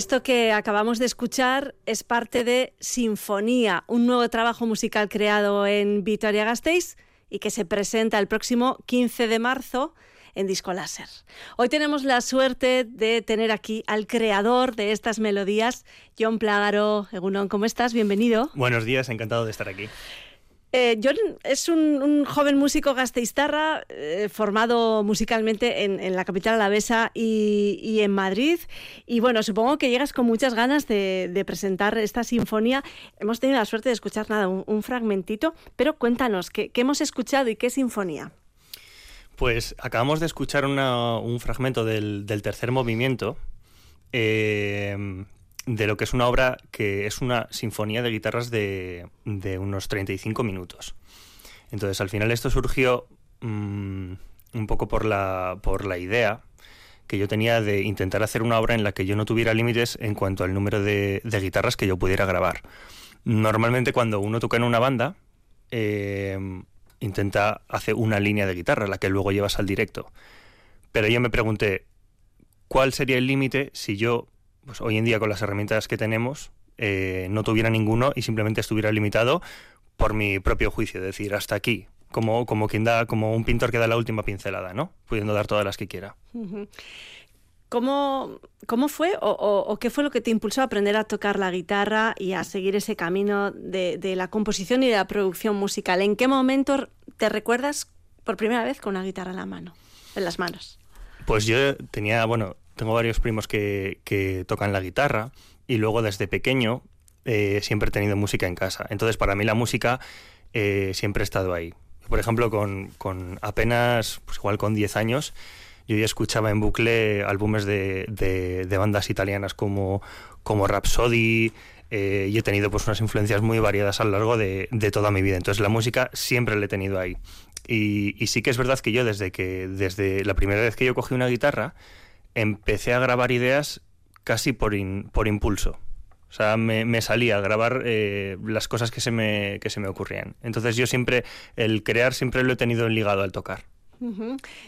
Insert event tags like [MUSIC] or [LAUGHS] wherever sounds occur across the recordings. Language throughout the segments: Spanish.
Esto que acabamos de escuchar es parte de Sinfonía, un nuevo trabajo musical creado en Vitoria-Gasteiz y que se presenta el próximo 15 de marzo en Disco Láser. Hoy tenemos la suerte de tener aquí al creador de estas melodías, John Plágaro. Egunon, ¿cómo estás? Bienvenido. Buenos días, encantado de estar aquí. Eh, John es un, joven músico gasteiztarra eh, formado musicalmente en, la capital alavesa y, en Madrid. Y bueno, supongo que llegas con muchas ganas de, presentar esta sinfonía. Hemos tenido la suerte de escuchar nada, un, fragmentito, pero cuéntanos, ¿qué, hemos escuchado y qué sinfonía? Pues acabamos de escuchar un fragmento del, tercer movimiento. Eh, de lo que es una obra que es una sinfonía de guitarras de, de unos 35 minutos. Entonces, al final esto surgió mm, un poco por la, por la idea que yo tenía de intentar hacer una obra en la que yo no tuviera límites en cuanto al número de, de guitarras que yo pudiera grabar. Normalmente cuando uno toca en una banda, eh, intenta hacer una línea de guitarra, la que luego llevas al directo. Pero yo me pregunté, ¿cuál sería el límite si yo pues hoy en día con las herramientas que tenemos eh, no tuviera ninguno y simplemente estuviera limitado por mi propio juicio, es decir, hasta aquí, como, como quien da, como un pintor que da la última pincelada, ¿no? Pudiendo dar todas las que quiera. ¿Cómo, ¿Cómo, fue o, qué fue lo que te impulsó a aprender a tocar la guitarra y a seguir ese camino de, de, la composición y de la producción musical? ¿En qué momento te recuerdas por primera vez con una guitarra en la mano, en las manos? Pues yo tenía, bueno, tengo varios primos que, tocan la guitarra y luego desde pequeño eh, siempre he tenido música en casa. Entonces para mí la música eh, siempre ha estado ahí. Por ejemplo, con, apenas, pues igual con 10 años, yo ya escuchaba en bucle álbumes de, bandas italianas como, como Rhapsody, eh, y he tenido pues unas influencias muy variadas a lo largo de, toda mi vida. Entonces la música siempre la he tenido ahí. Y, y, sí que es verdad que yo desde que desde la primera vez que yo cogí una guitarra empecé a grabar ideas casi por, por impulso. O sea, me, salía a grabar eh, las cosas que se, me, que se me ocurrían. Entonces yo siempre, el crear siempre lo he tenido ligado al tocar.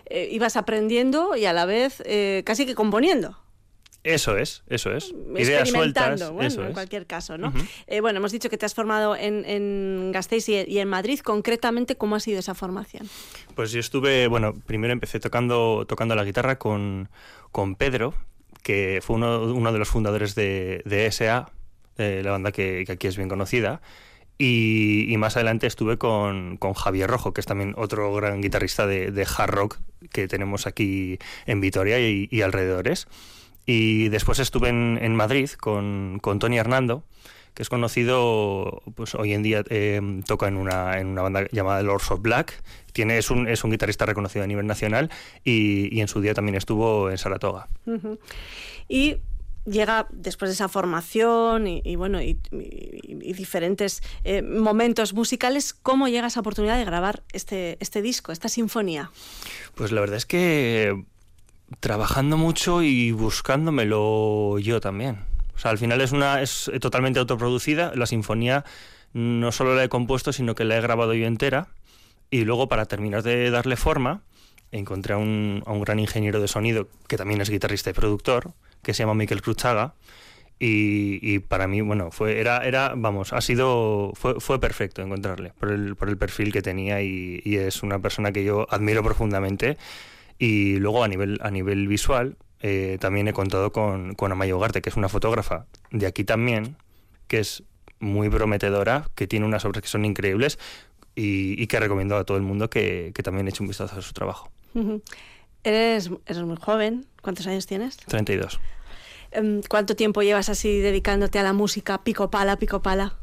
Eh, ibas aprendiendo y a la vez eh, casi que componiendo. Eso es, eso es. Ideas sueltas. Bueno, en cualquier caso, ¿no? bueno, hemos dicho que te has formado en, en Gasteiz y, en Madrid. Concretamente, ¿cómo ha sido esa formación? Pues yo estuve, bueno, primero empecé tocando, tocando la guitarra con, con Pedro, que fue uno, de los fundadores de, de SA, de la banda que, aquí es bien conocida. Y, más adelante estuve con, con, Javier Rojo, que es también otro gran guitarrista de, de hard rock que tenemos aquí en Vitoria y, y alrededores. Y después estuve en, en Madrid con, con, Tony Hernando, que es conocido, pues hoy en día eh, toca en una, en una banda llamada Lords of Black. Tiene, es, un, es un guitarrista reconocido a nivel nacional y, y en su día también estuvo en Saratoga. Y llega después de esa formación y, bueno y, diferentes eh, momentos musicales cómo llega esa oportunidad de grabar este este disco esta sinfonía pues la verdad es que trabajando mucho y buscándomelo yo también. O sea, al final es una es totalmente autoproducida. La sinfonía no solo la he compuesto, sino que la he grabado yo entera. Y luego, para terminar de darle forma, encontré a un, a un gran ingeniero de sonido, que también es guitarrista y productor, que se llama Miquel Cruchaga. Y, y, para mí, bueno, fue, era, era, vamos, ha sido, fue, fue perfecto encontrarle por el, por el perfil que tenía y, y es una persona que yo admiro profundamente y luego a nivel, a nivel visual, eh, también he contado con, con Amayo Ugarte, que es una fotógrafa de aquí también, que es muy prometedora, que tiene unas obras que son increíbles y, que recomiendo a todo el mundo que, que, también eche un vistazo a su trabajo. eres, eres muy joven, ¿cuántos años tienes? 32. Em, ¿Cuánto tiempo llevas así dedicándote a la música, pico pala, pico pala?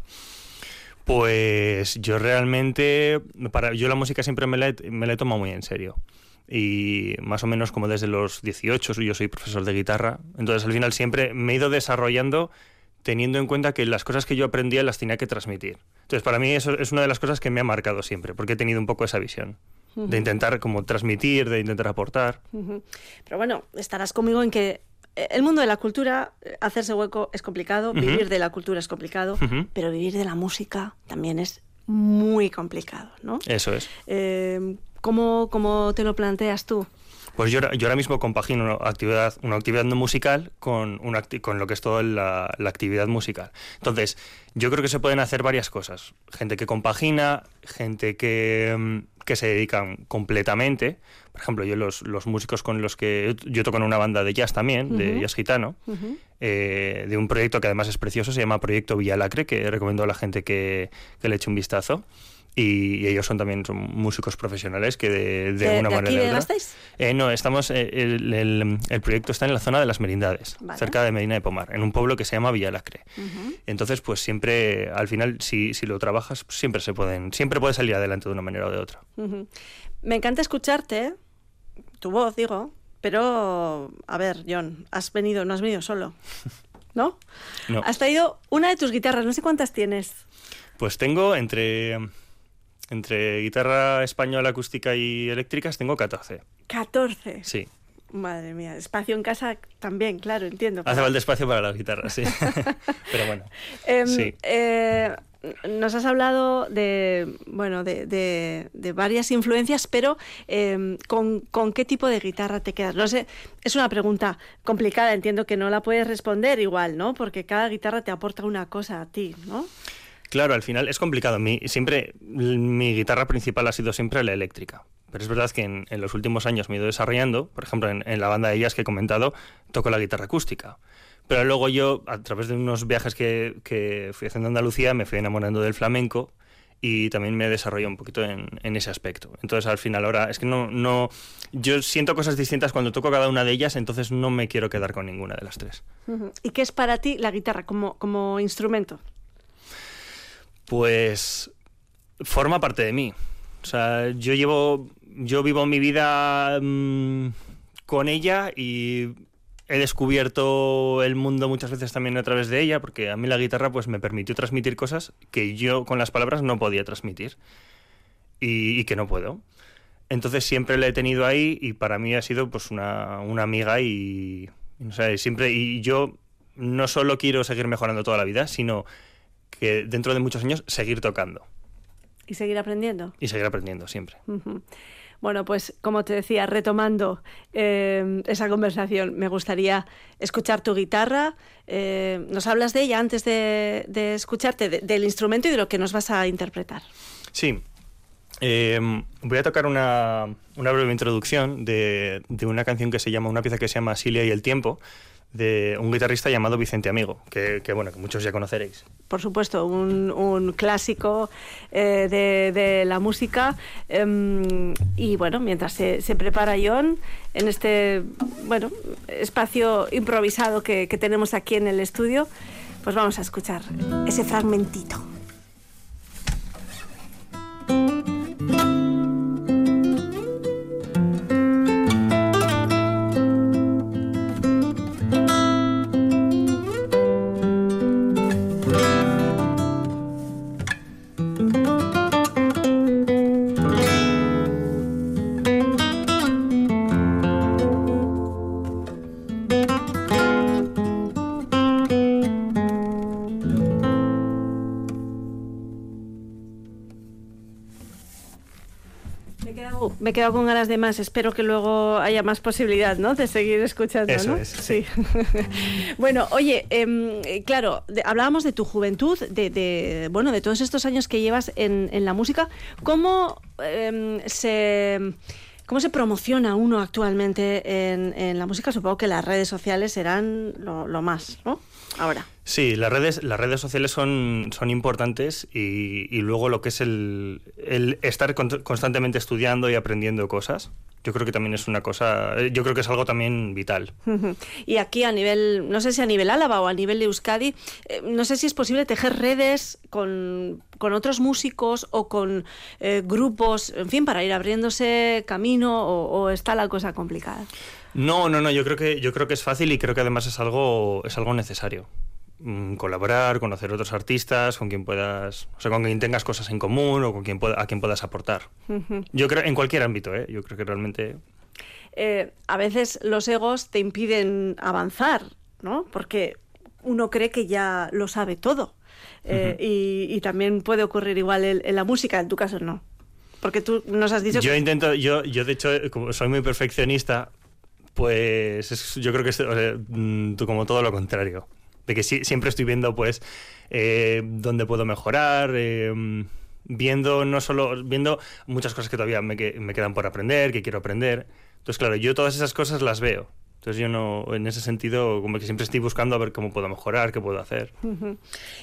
Pues yo realmente, para, yo la música siempre me la, me la he tomado muy en serio y más o menos como desde los 18 yo soy profesor de guitarra, entonces al final siempre me he ido desarrollando teniendo en cuenta que las cosas que yo aprendía las tenía que transmitir. Entonces para mí eso es una de las cosas que me ha marcado siempre, porque he tenido un poco esa visión. De intentar como transmitir, de intentar aportar. Pero bueno, estarás conmigo en que el mundo de la cultura, hacerse hueco es complicado, vivir de la cultura es complicado, pero vivir de la música también es muy complicado, ¿no? Eso es. Eh, ¿Cómo, ¿Cómo te lo planteas tú? Pues yo, yo ahora mismo compagino una actividad, una actividad no musical con, una, con lo que es toda la, la, actividad musical. Entonces, yo creo que se pueden hacer varias cosas. Gente que compagina, gente que, mm, que se dedican completamente. Por ejemplo, yo los, los, músicos con los que... Yo toco en una banda de jazz también, de jazz gitano, eh, de un proyecto que además es precioso, se llama Proyecto Villalacre, que recomiendo a la gente que, que le eche un vistazo y, ellos son también son músicos profesionales que de, de, una manera de otra. Eh, no, estamos eh, el, el, el, proyecto está en la zona de las Merindades, vale. cerca de Medina de Pomar, en un pueblo que se llama Villalacre. Uh -huh. Entonces, pues siempre, al final, si, si lo trabajas, siempre se pueden, siempre puedes salir adelante de una manera o de otra. Uh -huh. Me encanta escucharte, tu voz, digo, pero a ver, John, has venido, no has venido solo, [LAUGHS] ¿no? no. Has traído una de tus guitarras, no sé cuántas tienes. Pues tengo entre entre guitarra española, acústica y eléctricas tengo 14. ¿14? Sí. Madre mía, espacio en casa también, claro, entiendo. Hace falta espacio para las guitarras, sí. [LAUGHS] [LAUGHS] Pero bueno. Eh, sí. eh, nos has hablado de, bueno, de, varias influencias, pero eh, ¿con, ¿con, qué tipo de guitarra te quedas? No sé, es una pregunta complicada, entiendo que no la puedes responder igual, ¿no? Porque cada guitarra te aporta una cosa a ti, ¿no? Claro, al final es complicado. Mi, siempre, mi guitarra principal ha sido siempre la eléctrica. Pero es verdad que en, en los últimos años me he ido desarrollando. Por ejemplo, en, la banda de ellas que he comentado, toco la guitarra acústica. Pero luego yo, a través de unos viajes que, que fui haciendo a Andalucía, me fui enamorando del flamenco y también me desarrollé un poquito en, en, ese aspecto. Entonces, al final, ahora es que no, no. Yo siento cosas distintas cuando toco cada una de ellas, entonces no me quiero quedar con ninguna de las tres. ¿Y qué es para ti la guitarra como, como instrumento? Pues forma parte de mí. O sea, yo llevo, yo vivo mi vida mmm, con ella y he descubierto el mundo muchas veces también a través de ella, porque a mí la guitarra pues me permitió transmitir cosas que yo con las palabras no podía transmitir y, y que no puedo. Entonces siempre la he tenido ahí y para mí ha sido pues una, una amiga y, no sé, siempre y yo no solo quiero seguir mejorando toda la vida, sino que dentro de muchos años seguir tocando. Y seguir aprendiendo. Y seguir aprendiendo siempre. Uh -huh. Bueno, pues como te decía, retomando eh, esa conversación, me gustaría escuchar tu guitarra. Eh, nos hablas de ella antes de, escucharte, de, del instrumento y de lo que nos vas a interpretar. Sí. Eh, voy a tocar una, una breve introducción de, de, una canción que se llama, una pieza que se llama Silia y el tiempo, de un guitarrista llamado Vicente Amigo, que, que bueno, que muchos ya conoceréis. Por supuesto, un, un clásico eh, de, de, la música. Eh, y bueno, mientras se, se, prepara John en este bueno espacio improvisado que, que tenemos aquí en el estudio, pues vamos a escuchar ese fragmentito. Me he quedado con ganas de más. Espero que luego haya más posibilidad, ¿no? De seguir escuchando, Eso ¿no? Es, sí. sí. [LAUGHS] bueno, oye, eh, claro, de, hablábamos de tu juventud, de, de, bueno, de todos estos años que llevas en, en la música. ¿Cómo eh, se ¿Cómo se promociona uno actualmente en, en, la música? Supongo que las redes sociales serán lo, lo, más, ¿no? Ahora. Sí, las redes, las redes sociales son, son importantes y, y luego lo que es el, el estar con, constantemente estudiando y aprendiendo cosas. Yo creo que también es una cosa, yo creo que es algo también vital. Y aquí a nivel, no sé si a nivel Álava o a nivel de Euskadi, eh, no sé si es posible tejer redes con, con otros músicos o con eh, grupos, en fin, para ir abriéndose camino o, o, está la cosa complicada. No, no, no, yo creo que yo creo que es fácil y creo que además es algo es algo necesario colaborar, conocer otros artistas, con quien puedas, o sea, con quien tengas cosas en común o con quien pueda, a quien puedas aportar. Uh -huh. Yo creo en cualquier ámbito, ¿eh? Yo creo que realmente eh, a veces los egos te impiden avanzar, ¿no? Porque uno cree que ya lo sabe todo. Eh, uh -huh. y, y, también puede ocurrir igual en, en, la música, en tu caso no. Porque tú nos has dicho Yo que... intento, yo, yo de hecho, como soy muy perfeccionista, pues es- yo creo que es mm, como todo lo contrario. De que siempre estoy viendo, pues, eh, dónde puedo mejorar, eh, viendo no solo, viendo muchas cosas que todavía me, me quedan por aprender, que quiero aprender. Entonces, claro, yo todas esas cosas las veo. Entonces yo no, en ese sentido, como que siempre estoy buscando a ver cómo puedo mejorar, qué puedo hacer.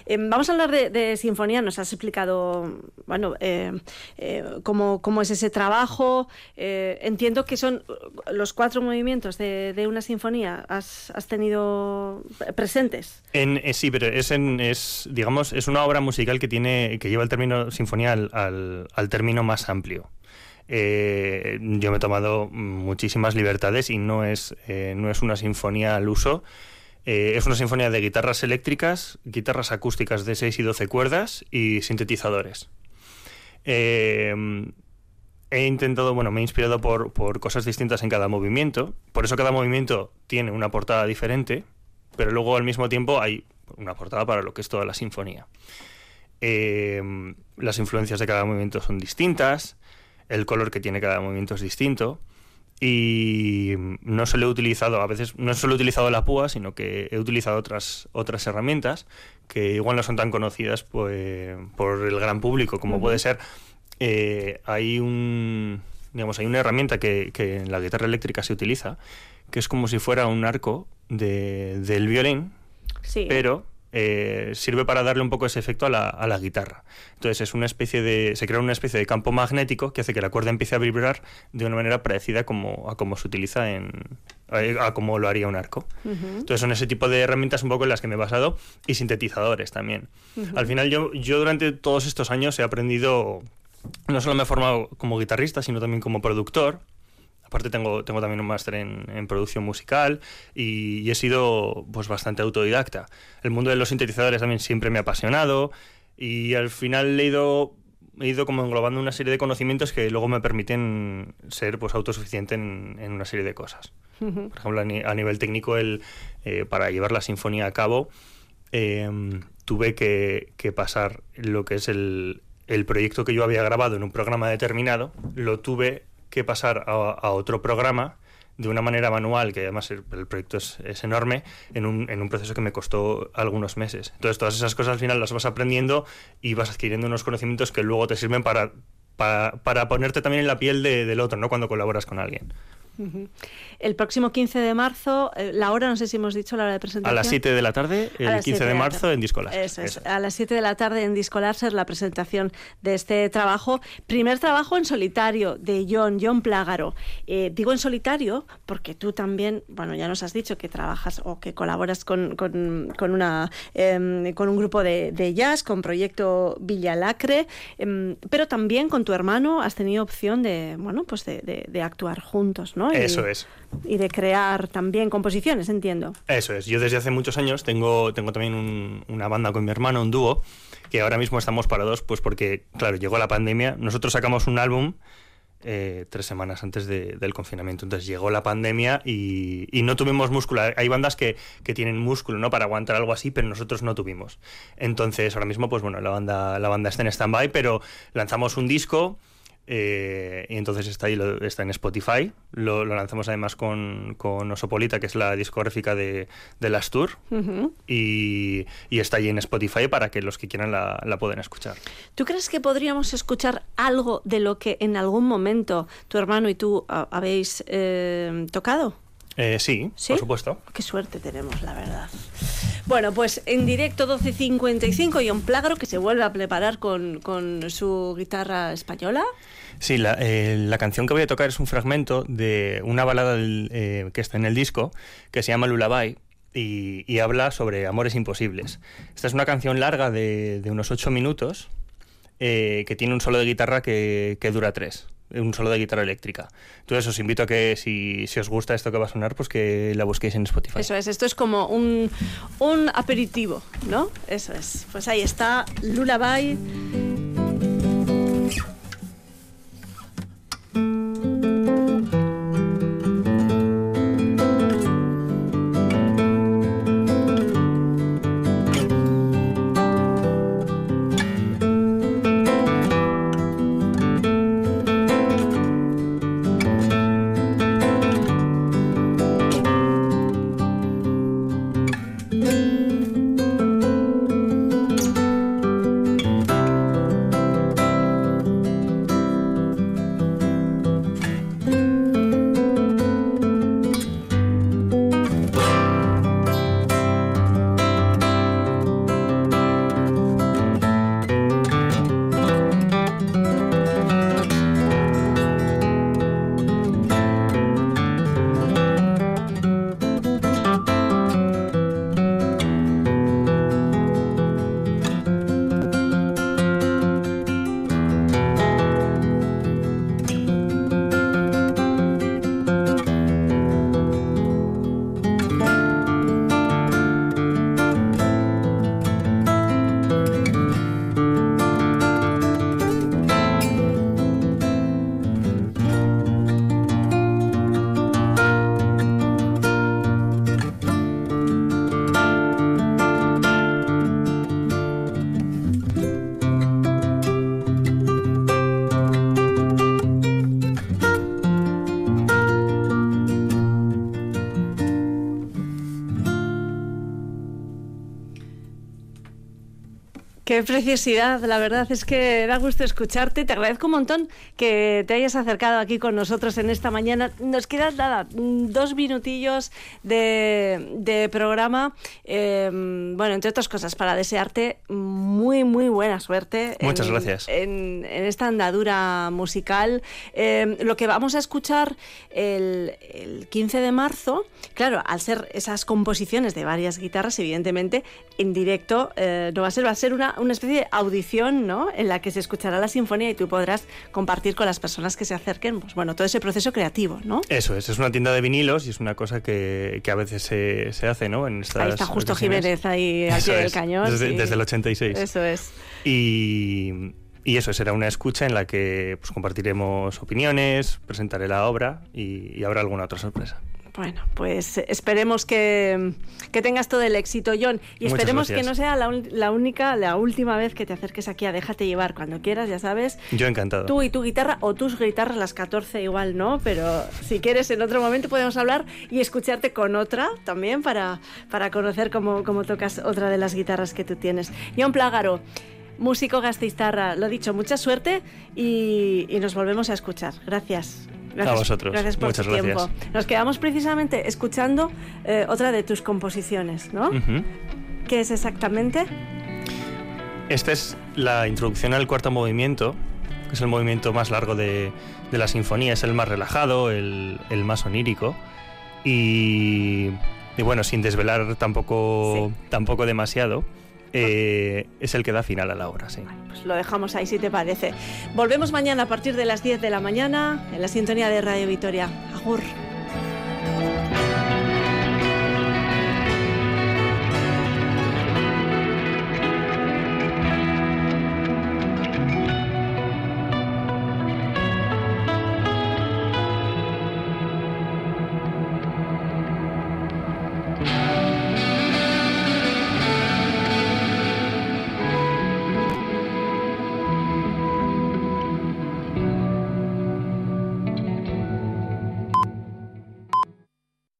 Eh, vamos a hablar de, de sinfonía. Nos has explicado, bueno, eh, eh, cómo, cómo es ese trabajo. Eh, entiendo que son los cuatro movimientos de, de una sinfonía. ¿Has, has tenido presentes? En, sí, pero es, en, es, digamos, es una obra musical que tiene que lleva el término sinfonía al, al- al término más amplio. Eh, yo me he tomado muchísimas libertades y no es, eh, no es una sinfonía al uso. Eh, es una sinfonía de guitarras eléctricas, guitarras acústicas de 6 y 12 cuerdas y sintetizadores. He intentado, bueno, me he inspirado por, por cosas distintas en cada movimiento. Por eso cada movimiento tiene una portada diferente, pero luego al mismo tiempo hay una portada para lo que es toda la sinfonía. Las influencias de cada movimiento son distintas, el color que tiene cada movimiento es distinto. Y no solo he utilizado, a veces no solo he utilizado la púa, sino que he utilizado otras, otras herramientas que igual no son tan conocidas pues, por el gran público, como puede ser eh, hay un digamos hay una herramienta que, que en la guitarra eléctrica se utiliza que es como si fuera un arco de- del violín Sí. pero eh, sirve para darle un poco ese efecto a la, a la guitarra. Entonces es una especie de. se crea una especie de campo magnético que hace que la cuerda empiece a vibrar de una manera parecida como, a como se utiliza en. a, a como lo haría un arco. Entonces son ese tipo de herramientas un poco en las que me he basado y sintetizadores también. Al final yo, yo durante todos estos años he aprendido, no solo me he formado como guitarrista, sino también como productor. Aparte tengo, tengo también un máster en, en producción musical y, y he sido pues bastante autodidacta. El mundo de los sintetizadores también siempre me ha apasionado y al final he ido, he ido como englobando una serie de conocimientos que luego me permiten ser pues autosuficiente en, en una serie de cosas. Por ejemplo, a, ni- a nivel técnico, el, eh, para llevar la sinfonía a cabo, eh, tuve que, que pasar lo que es el, el proyecto que yo había grabado en un programa determinado, lo tuve que pasar a, otro programa de una manera manual, que además el, el proyecto es, enorme, en un, en un proceso que me costó algunos meses. Entonces, todas esas cosas al final las vas aprendiendo y vas adquiriendo unos conocimientos que luego te sirven para, para, para ponerte también en la piel de- del otro, ¿no? Cuando colaboras con alguien. El próximo 15 de marzo, eh, la hora, no sé si hemos dicho la hora de presentación. A las 7 de la tarde, el las 15 siete de marzo, en Disco Láser. Eso es, Eso. a las 7 de la tarde en Disco Láser la presentación de este trabajo. Primer trabajo en solitario de John, John Plágaro. Eh, digo en solitario porque tú también, bueno, ya nos has dicho que trabajas o que colaboras con, con, con una, em, con un grupo de, de jazz, con Proyecto Villalacre, em, pero también con tu hermano has tenido opción de, bueno, pues de, actuar juntos, ¿no? Y- Eso es. Y de crear también composiciones, entiendo. Eso es. Yo desde hace muchos años tengo, tengo también un- una banda con mi hermano, un dúo, que ahora mismo estamos parados, pues porque, claro, llegó la pandemia. Nosotros sacamos un álbum eh, tres semanas antes de- del confinamiento. Entonces llegó la pandemia y, y no tuvimos músculo. Hay bandas que, que tienen músculo, ¿no? Para aguantar algo así, pero nosotros no tuvimos. Entonces, ahora mismo, pues bueno, la banda, la banda está en stand-by, pero lanzamos un disco. Eh, y entonces está ahí, lo- está en Spotify. Lo, lo lanzamos además con, con Osopolita, que es la discográfica de, de Las Tour. Y está ahí en Spotify para que los que quieran la, la puedan escuchar. ¿Tú crees que podríamos escuchar algo de lo que en algún momento tu hermano y tú ah, habéis eh, tocado? Eh, sí, ¿Sí? por supuesto. Qué suerte tenemos, la verdad. Bueno, pues en directo 12.55 y un Plágaro que se vuelve a preparar con, con su guitarra española. Sí, la, eh, la canción que voy a tocar es un fragmento de una balada del- eh, que está en el disco, que se llama Lullaby, y, y habla sobre amores imposibles. Esta es una canción larga de, de unos ocho minutos, eh, que tiene un solo de guitarra que, que dura tres, un solo de guitarra eléctrica. Entonces os invito a que si, si os gusta esto que va a sonar, pues que la busquéis en Spotify. Eso es, esto es como un, un aperitivo, ¿no? Eso es. Pues ahí está Lullaby. Qué preciosidad, la verdad es que da gusto escucharte. Te agradezco un montón que te hayas acercado aquí con nosotros en esta mañana. Nos quedan nada, dos minutillos de, programa. Em, bueno, entre otras cosas, para desearte muy, muy buena suerte. Muchas gracias. En, esta andadura musical. Em, lo que vamos a escuchar el, 15 de marzo, claro, al ser esas composiciones de varias guitarras, evidentemente, en directo eh, no va a ser, va a ser una una especie de audición, ¿no? En la que se escuchará la sinfonía y tú podrás compartir con las personas que se acerquen, pues bueno, todo ese proceso creativo, ¿no? Eso es, es una tienda de vinilos y es una cosa que, a veces se, hace, ¿no? En ahí está justo Jiménez, ahí al pie del cañón. Desde, el 86. Eso es. Y... eso será una escucha en la que pues, compartiremos opiniones, presentaré la obra y habrá alguna otra sorpresa. Bueno, pues esperemos que, tengas todo el éxito, John. Y esperemos que no sea la, única, la última vez que te acerques aquí a Déjate llevar cuando quieras, ya sabes. Yo encantado. Tú y tu guitarra, o tus guitarras, las 14 igual no, pero si quieres en otro momento podemos hablar y escucharte con otra también para, para conocer cómo, cómo tocas otra de las guitarras que tú tienes. John Plágaro músico gasteiztarra. Lo dicho, mucha suerte y, y nos volvemos a escuchar. Gracias. Gracias, a vosotros. Gracias por Muchas tu tiempo. Nos quedamos precisamente escuchando eh, otra de tus composiciones, ¿no? ¿Qué es exactamente? Esta es la introducción al cuarto movimiento, que es el movimiento más largo de, la sinfonía, es el más relajado, el, más onírico. Y, bueno, sin desvelar tampoco, tampoco demasiado, eh, es el que da final a la obra, sí. pues lo dejamos ahí si te parece. Volvemos mañana a partir de las 10 de la mañana en la sintonía de Radio Vitoria. Agur.